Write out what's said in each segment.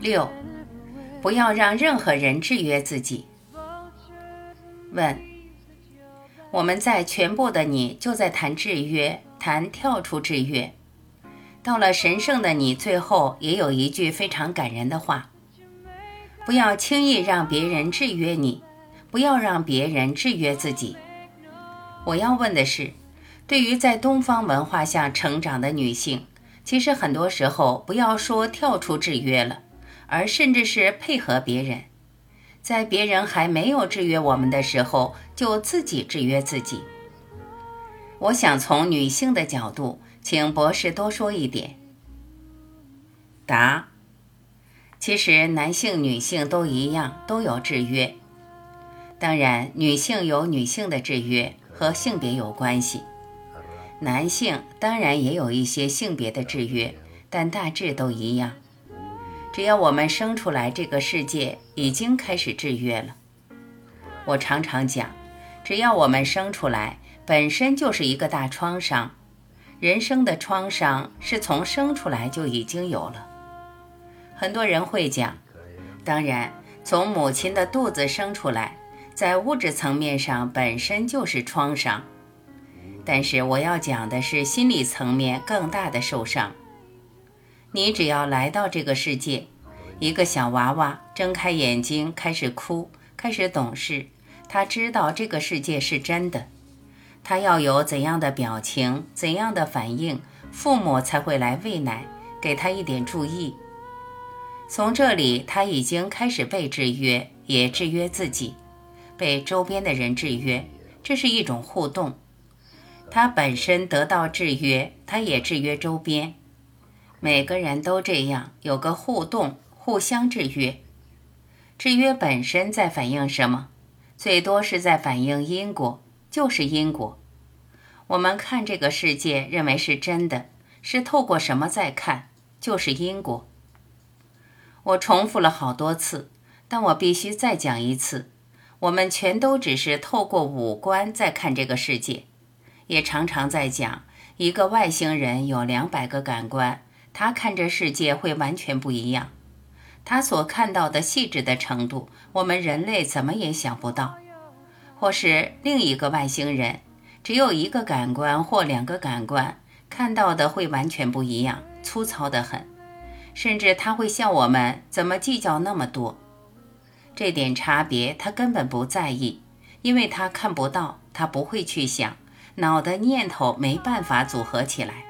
六，不要让任何人制约自己。问：我们在全部的你就在谈制约，谈跳出制约。到了神圣的你，最后也有一句非常感人的话：不要轻易让别人制约你，不要让别人制约自己。我要问的是，对于在东方文化下成长的女性，其实很多时候不要说跳出制约了，而甚至是配合别人，在别人还没有制约我们的时候，就自己制约自己。我想从女性的角度。请博士多说一点。答：其实男性、女性都一样，都有制约。当然，女性有女性的制约，和性别有关系；男性当然也有一些性别的制约，但大致都一样。只要我们生出来，这个世界已经开始制约了。我常常讲，只要我们生出来，本身就是一个大创伤。人生的创伤是从生出来就已经有了。很多人会讲，当然，从母亲的肚子生出来，在物质层面上本身就是创伤。但是我要讲的是心理层面更大的受伤。你只要来到这个世界，一个小娃娃睁开眼睛开始哭，开始懂事，他知道这个世界是真的。他要有怎样的表情，怎样的反应，父母才会来喂奶，给他一点注意。从这里，他已经开始被制约，也制约自己，被周边的人制约。这是一种互动。他本身得到制约，他也制约周边。每个人都这样，有个互动，互相制约。制约本身在反映什么？最多是在反映因果。就是因果。我们看这个世界，认为是真的，是透过什么在看？就是因果。我重复了好多次，但我必须再讲一次：我们全都只是透过五官在看这个世界。也常常在讲，一个外星人有两百个感官，他看这世界会完全不一样。他所看到的细致的程度，我们人类怎么也想不到。或是另一个外星人，只有一个感官或两个感官，看到的会完全不一样，粗糙的很，甚至他会笑我们怎么计较那么多。这点差别他根本不在意，因为他看不到，他不会去想，脑的念头没办法组合起来。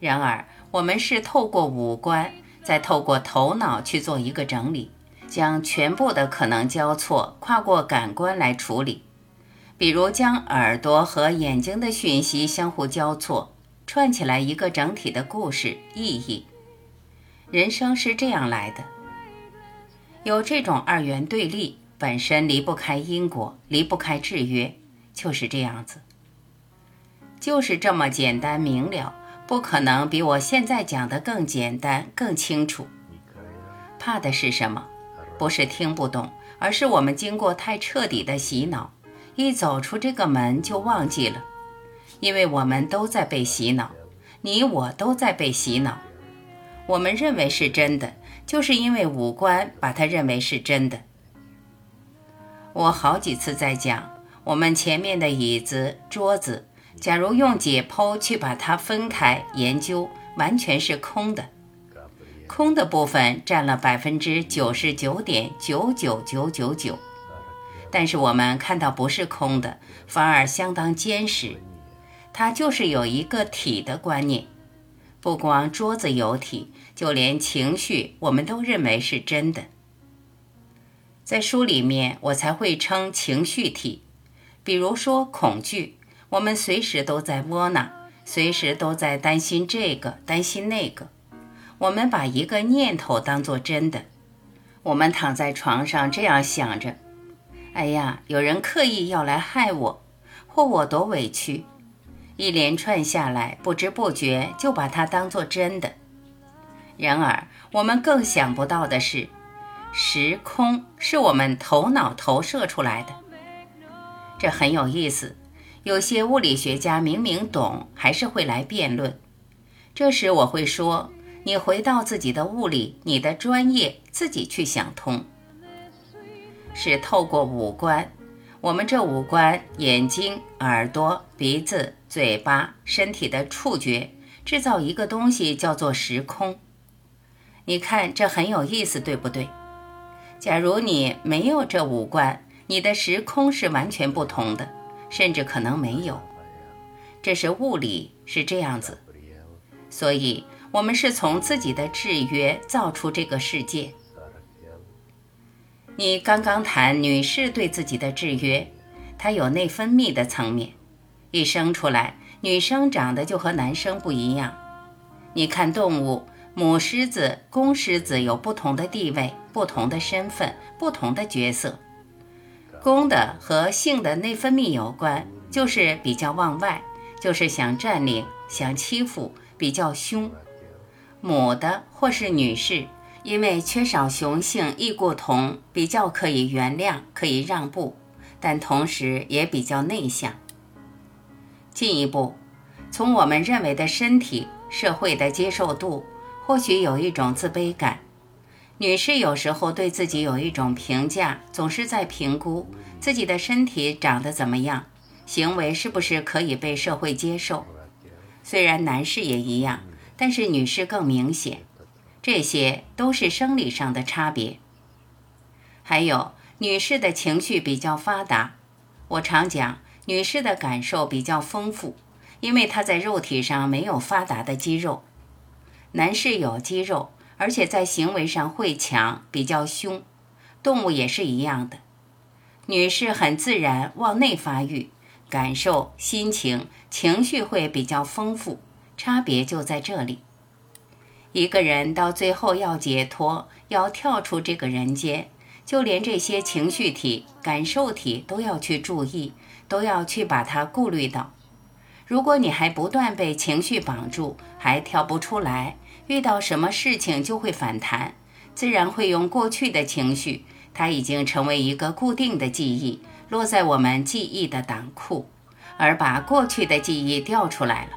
然而，我们是透过五官，再透过头脑去做一个整理。将全部的可能交错跨过感官来处理，比如将耳朵和眼睛的讯息相互交错，串起来一个整体的故事意义。人生是这样来的，有这种二元对立，本身离不开因果，离不开制约，就是这样子，就是这么简单明了，不可能比我现在讲的更简单、更清楚。怕的是什么？不是听不懂，而是我们经过太彻底的洗脑，一走出这个门就忘记了。因为我们都在被洗脑，你我都在被洗脑。我们认为是真的，就是因为五官把它认为是真的。我好几次在讲，我们前面的椅子、桌子，假如用解剖去把它分开研究，完全是空的。空的部分占了百分之九十九点九九九九九，但是我们看到不是空的，反而相当坚实。它就是有一个体的观念，不光桌子有体，就连情绪我们都认为是真的。在书里面我才会称情绪体，比如说恐惧，我们随时都在窝囊，随时都在担心这个，担心那个。我们把一个念头当作真的，我们躺在床上这样想着：“哎呀，有人刻意要来害我，或我多委屈。”一连串下来，不知不觉就把它当作真的。然而，我们更想不到的是，时空是我们头脑投射出来的。这很有意思。有些物理学家明明懂，还是会来辩论，这时我会说：“你回到自己的物理，你的专业，自己去想通。”是透过五官，我们这五官——眼睛、耳朵、鼻子、嘴巴、身体的触觉，制造一个东西，叫做时空。你看，这很有意思，对不对？假如你没有这五官，你的时空是完全不同的，甚至可能没有。这是物理，是这样子。所以，我们是从自己的制约造出这个世界。你刚刚谈女士对自己的制约，她有内分泌的层面。一生出来，女生长得就和男生不一样。你看动物，母狮子、公狮子有不同的地位、不同的身份、不同的角色。公的和性的内分泌有关，就是比较往外，就是想占领、想欺负，比较凶。母的或是女士。因为缺少雄性异过同，比较可以原谅，可以让步，但同时也比较内向。进一步，从我们认为的身体、社会的接受度，或许有一种自卑感。女士有时候对自己有一种评价，总是在评估自己的身体长得怎么样，行为是不是可以被社会接受。虽然男士也一样，但是女士更明显。这些都是生理上的差别。还有，女士的情绪比较发达。我常讲，女士的感受比较丰富，因为她在肉体上没有发达的肌肉。男士有肌肉，而且在行为上会强，比较凶。动物也是一样的。女士很自然往内发育，感受、心情、情绪会比较丰富，差别就在这里。一个人到最后要解脱，要跳出这个人间，就连这些情绪体、感受体都要去注意，都要去把它顾虑到。如果你还不断被情绪绑住，还跳不出来，遇到什么事情就会反弹，自然会用过去的情绪，它已经成为一个固定的记忆，落在我们记忆的档库，而把过去的记忆调出来了。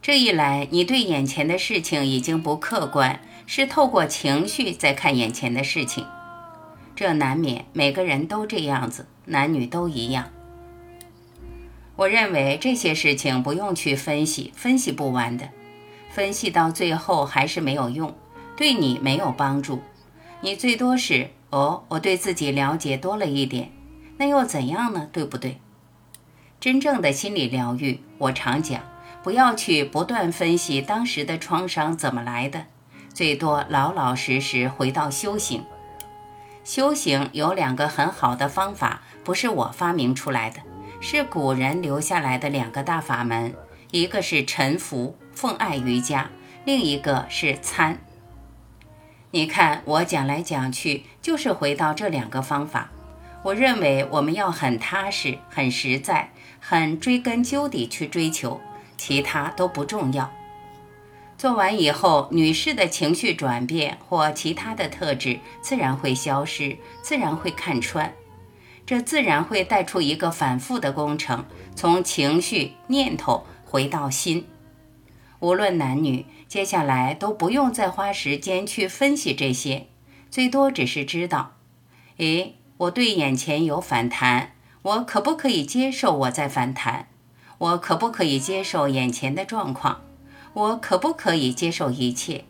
这一来，你对眼前的事情已经不客观，是透过情绪在看眼前的事情。这难免，每个人都这样子，男女都一样。我认为这些事情不用去分析，分析不完的，分析到最后还是没有用，对你没有帮助。你最多是哦，我对自己了解多了一点，那又怎样呢？对不对？真正的心理疗愈，我常讲。不要去不断分析当时的创伤怎么来的，最多老老实实回到修行。修行有两个很好的方法，不是我发明出来的，是古人留下来的两个大法门，一个是沉浮奉爱瑜伽，另一个是参。你看我讲来讲去，就是回到这两个方法。我认为我们要很踏实、很实在、很追根究底去追求。其他都不重要。做完以后，女士的情绪转变或其他的特质自然会消失，自然会看穿。这自然会带出一个反复的工程，从情绪、念头回到心。无论男女，接下来都不用再花时间去分析这些，最多只是知道：诶，我对眼前有反弹，我可不可以接受我在反弹？我可不可以接受眼前的状况？我可不可以接受一切？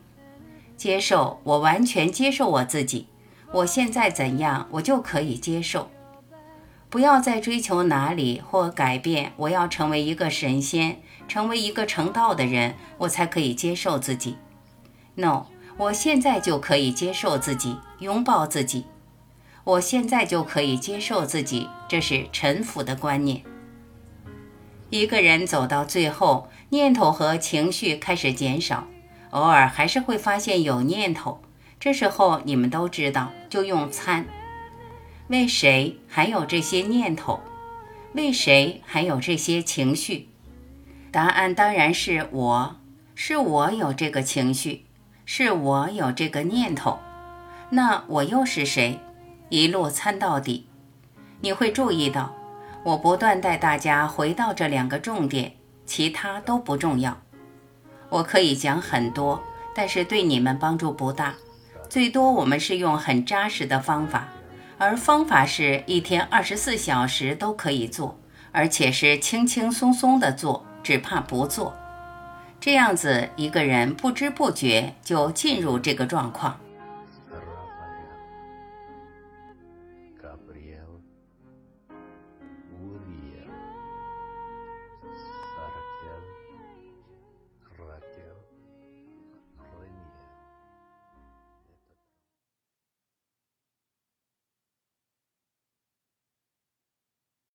接受，我完全接受我自己。我现在怎样，我就可以接受。不要再追求哪里或改变。我要成为一个神仙，成为一个成道的人，我才可以接受自己。No，我现在就可以接受自己，拥抱自己。我现在就可以接受自己，这是臣服的观念。一个人走到最后，念头和情绪开始减少，偶尔还是会发现有念头。这时候你们都知道，就用参。为谁还有这些念头？为谁还有这些情绪？答案当然是我，是我有这个情绪，是我有这个念头。那我又是谁？一路参到底，你会注意到。我不断带大家回到这两个重点，其他都不重要。我可以讲很多，但是对你们帮助不大。最多我们是用很扎实的方法，而方法是一天二十四小时都可以做而且是轻轻松松的做只怕不做。这样子一个人不知不觉就进入这个状况。